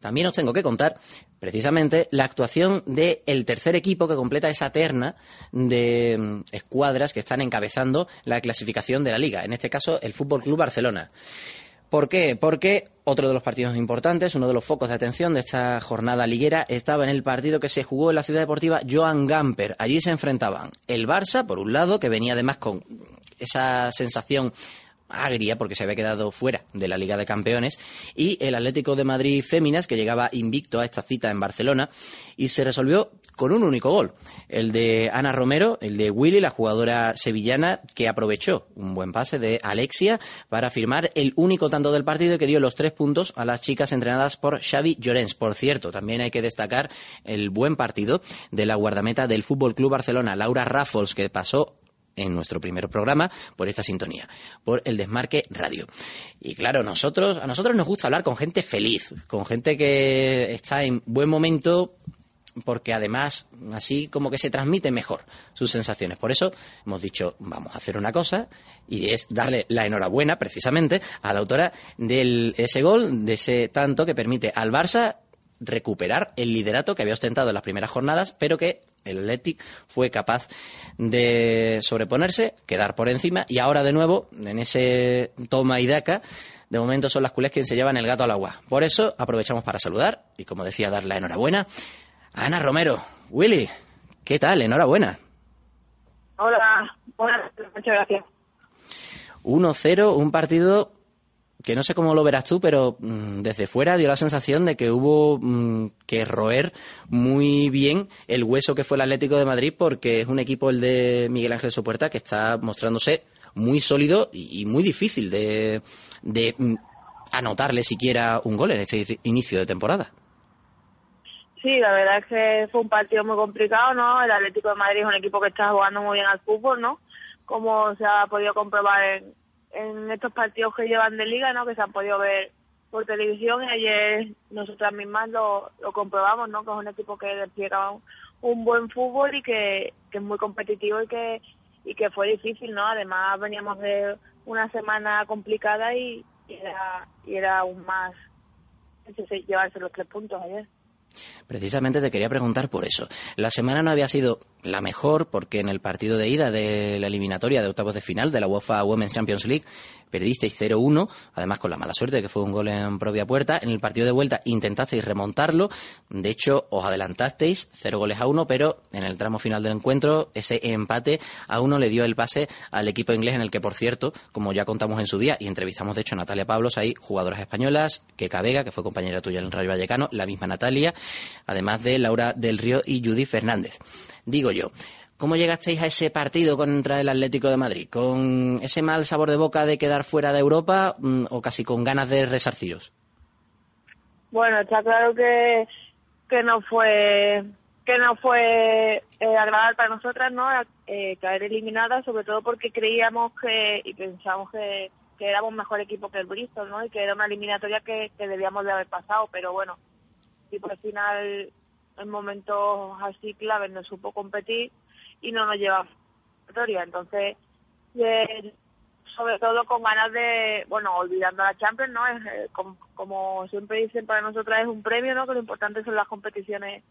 también os tengo que contar precisamente la actuación del tercer equipo que completa esa terna de mm, escuadras que están encabezando la clasificación de la liga, en este caso el Fútbol Club Barcelona. ¿Por qué? Porque otro de los partidos importantes, uno de los focos de atención de esta jornada liguera, estaba en el partido que se jugó en la ciudad deportiva Joan Gamper. Allí se enfrentaban el Barça, por un lado, que venía además con esa sensación agria porque se había quedado fuera de la Liga de Campeones y el Atlético de Madrid Féminas que llegaba invicto a esta cita en Barcelona y se resolvió con un único gol, el de Ana Romero, el de Willy, la jugadora sevillana que aprovechó un buen pase de Alexia para firmar el único tanto del partido que dio los tres puntos a las chicas entrenadas por Xavi Llorens. Por cierto, también hay que destacar el buen partido de la guardameta del Fútbol Club Barcelona, Laura Raffles, que pasó en nuestro primer programa por esta sintonía, por el Desmarque Radio. Y claro, nosotros, a nosotros nos gusta hablar con gente feliz, con gente que está en buen momento porque además así como que se transmite mejor sus sensaciones. Por eso hemos dicho, vamos a hacer una cosa y es darle la enhorabuena precisamente a la autora de ese gol, de ese tanto que permite al Barça recuperar el liderato que había ostentado en las primeras jornadas, pero que el Athletic fue capaz de sobreponerse, quedar por encima y ahora de nuevo, en ese toma y daca, de momento son las culés quienes se llevan el gato al agua. Por eso aprovechamos para saludar y, como decía, dar la enhorabuena a Ana Romero. Willy, ¿qué tal? Enhorabuena. Hola, buenas, muchas gracias. 1-0, un partido que no sé cómo lo verás tú, pero mm, desde fuera dio la sensación de que hubo mm, que roer muy bien el hueso que fue el Atlético de Madrid, porque es un equipo, el de Miguel Ángel Sopuerta, que está mostrándose muy sólido y, muy difícil de, mm, anotarle siquiera un gol en este inicio de temporada. Sí, la verdad es que fue un partido muy complicado, ¿no? El Atlético de Madrid es un equipo que está jugando muy bien al fútbol, ¿no? Como se ha podido comprobar en, en estos partidos que llevan de liga, ¿no? Que se han podido ver por televisión y ayer nosotras mismas lo, lo comprobamos, ¿no? Que es un equipo que despliega un, buen fútbol y que, que, es muy competitivo y que y que fue difícil, ¿no? Además veníamos de una semana complicada y, era y era aún más llevarse los tres puntos ayer. Precisamente te quería preguntar por eso. La semana no había sido la mejor porque en el partido de ida de la eliminatoria de octavos de final de la UEFA Women's Champions League perdisteis 0-1, además con la mala suerte que fue un gol en propia puerta. En el partido de vuelta intentasteis remontarlo, de hecho os adelantasteis 0 goles a 1, pero en el tramo final del encuentro ese empate a uno le dio el pase al equipo inglés en el que, por cierto, como ya contamos en su día y entrevistamos de hecho a Natalia Pablos, hay jugadoras españolas, que Vega, que fue compañera tuya en el Rayo Vallecano, la misma Natalia, además de Laura del Río y Judy Fernández. Digo yo, ¿Cómo llegasteis a ese partido contra el Atlético de Madrid? ¿Con ese mal sabor de boca de quedar fuera de Europa mm, o casi con ganas de resarciros? Bueno, está claro que, que no fue que no fue eh, agradable para nosotras no eh, caer eliminada sobre todo porque creíamos que y pensamos que, que éramos mejor equipo que el Bristol no y que era una eliminatoria que, que debíamos de haber pasado pero bueno y por final en momentos así claves no supo competir y no nos lleva victoria. Entonces, eh, sobre todo con ganas de, bueno, olvidando la Champions, ¿no? Es, eh, como, siempre dicen para nosotras es un premio, ¿no? Que lo importante son las competiciones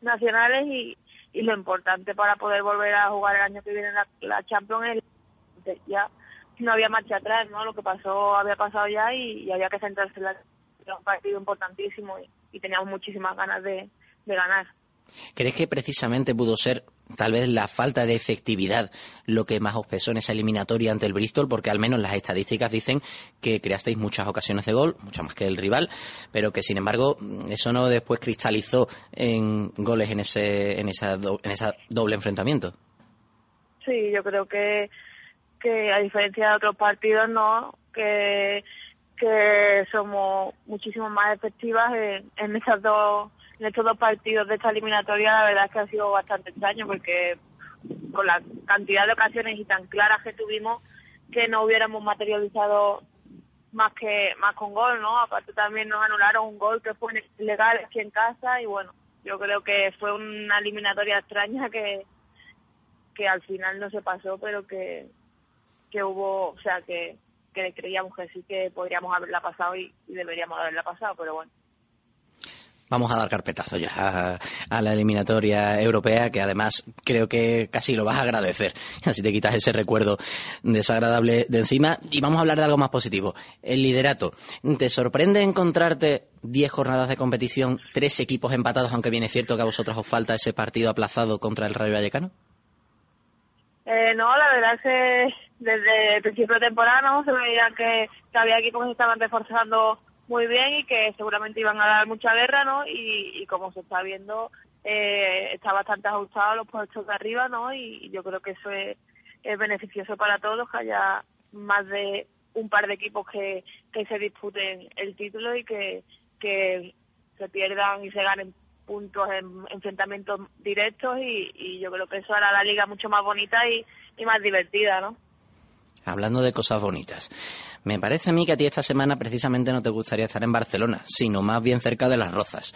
nacionales y, y lo importante para poder volver a jugar el año que viene la, la Champions es ya no había marcha atrás, ¿no? Lo que pasó había pasado ya y, había que centrarse en la, un partido importantísimo y teníamos muchísimas ganas de, de ganar. ¿Crees que precisamente pudo ser tal vez la falta de efectividad lo que más os pesó en esa eliminatoria ante el Bristol? Porque al menos las estadísticas dicen que creasteis muchas ocasiones de gol, muchas más que el rival, pero que sin embargo eso no después cristalizó en goles en ese, en esa, en esa doble enfrentamiento. Sí, yo creo que, que a diferencia de otros partidos, no, que, que somos muchísimo más efectivas en, en esas dos en estos dos partidos de esta eliminatoria la verdad es que ha sido bastante extraño porque con la cantidad de ocasiones y tan claras que tuvimos que no hubiéramos materializado más que más con gol, ¿no? Aparte también nos anularon un gol que fue ilegal aquí en casa y bueno, yo creo que fue una eliminatoria extraña que que al final no se pasó, pero que que hubo, o sea, que que creíamos que sí que podríamos haberla pasado y deberíamos haberla pasado, pero bueno. Vamos a dar carpetazo ya a, la eliminatoria europea, que además creo que casi lo vas a agradecer. Así te quitas ese recuerdo desagradable de encima. Y vamos a hablar de algo más positivo. El liderato. ¿Te sorprende encontrarte 10 jornadas de competición, tres equipos empatados, aunque bien es cierto que a vosotros os falta ese partido aplazado contra el Rayo Vallecano? Eh, no, la verdad es que desde el principio de temporada ¿no? se veía que, que había equipos que estaban reforzando muy bien y que seguramente iban a dar mucha guerra, ¿no? Y, como se está viendo, eh, está bastante ajustado los puestos de arriba, ¿no? Y, yo creo que eso es, beneficioso para todos, que haya más de un par de equipos que, que se disputen el título y que, que se pierdan y se ganen puntos en enfrentamientos directos y, y yo creo que eso hará la liga mucho más bonita y, y más divertida, ¿no? Hablando de cosas bonitas. Me parece a mí que a ti esta semana precisamente no te gustaría estar en Barcelona, sino más bien cerca de las Rozas.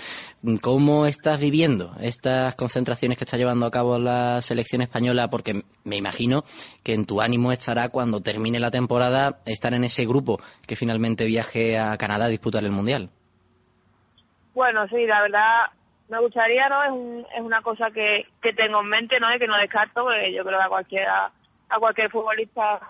¿Cómo estás viviendo estas concentraciones que está llevando a cabo la selección española? Porque me imagino que en tu ánimo estará cuando termine la temporada estar en ese grupo que finalmente viaje a Canadá a disputar el Mundial. Bueno, sí, la verdad me gustaría, ¿no? Es, es una cosa que, que tengo en mente, ¿no? Y que no descarto, porque yo creo que a cualquiera, a cualquier futbolista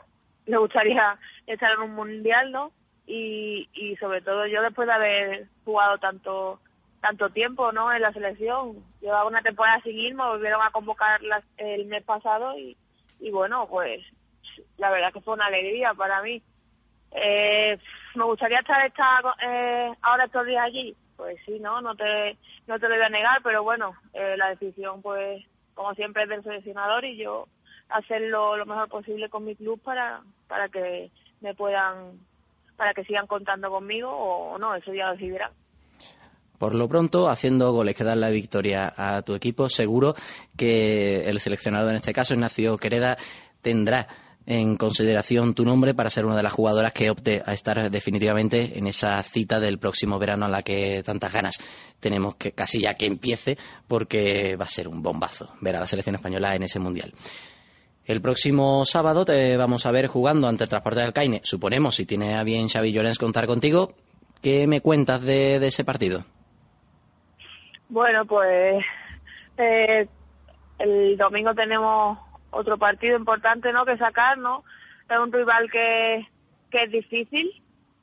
me gustaría estar en un mundial, ¿no? Y, y sobre todo yo después de haber jugado tanto tanto tiempo, ¿no? En la selección, llevaba una temporada sin ir, me volvieron a convocar el mes pasado y, y bueno, pues la verdad que fue una alegría para mí. Eh, me gustaría estar esta, eh, ahora estos días allí, pues sí, no, no te no te lo voy a negar, pero bueno, eh, la decisión pues como siempre es del seleccionador y yo hacerlo lo mejor posible con mi club para, para que me puedan, para que sigan contando conmigo o, no, eso ya lo decidirán. Por lo pronto, haciendo goles que dan la victoria a tu equipo, seguro que el seleccionado en este caso, Ignacio Quereda, tendrá en consideración tu nombre para ser una de las jugadoras que opte a estar definitivamente en esa cita del próximo verano a la que tantas ganas tenemos que casi ya que empiece porque va a ser un bombazo ver a la selección española en ese mundial. El próximo sábado te vamos a ver jugando ante el Transporte del Caine. Suponemos, si tiene a bien Xavi Llorens contar contigo, ¿qué me cuentas de, ese partido? Bueno, pues eh, el domingo tenemos otro partido importante no que sacar, ¿no? Es un rival que, que es difícil,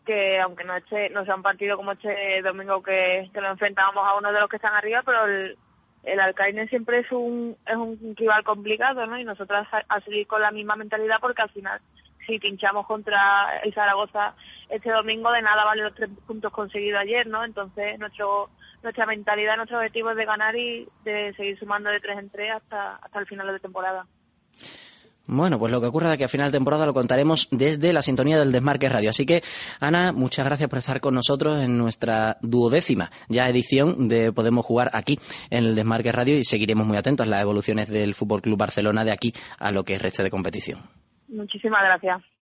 que aunque no, no sea un partido como este domingo que, que lo enfrentamos a uno de los que están arriba, pero el, el Alcaine siempre es un, es un rival complicado, ¿no? Y nosotras a, seguir con la misma mentalidad porque al final, si pinchamos contra el Zaragoza este domingo, de nada vale los tres puntos conseguidos ayer, ¿no? Entonces, nuestro nuestra mentalidad, nuestro objetivo es de ganar y de seguir sumando de tres en tres hasta, hasta el final de temporada. Bueno, pues lo que ocurra de que a final de temporada lo contaremos desde la sintonía del Desmarque Radio. Así que, Ana, muchas gracias por estar con nosotros en nuestra duodécima ya edición de Podemos Jugar aquí en el Desmarque Radio y seguiremos muy atentos a las evoluciones del Fútbol Club Barcelona de aquí a lo que reste de competición. Muchísimas gracias.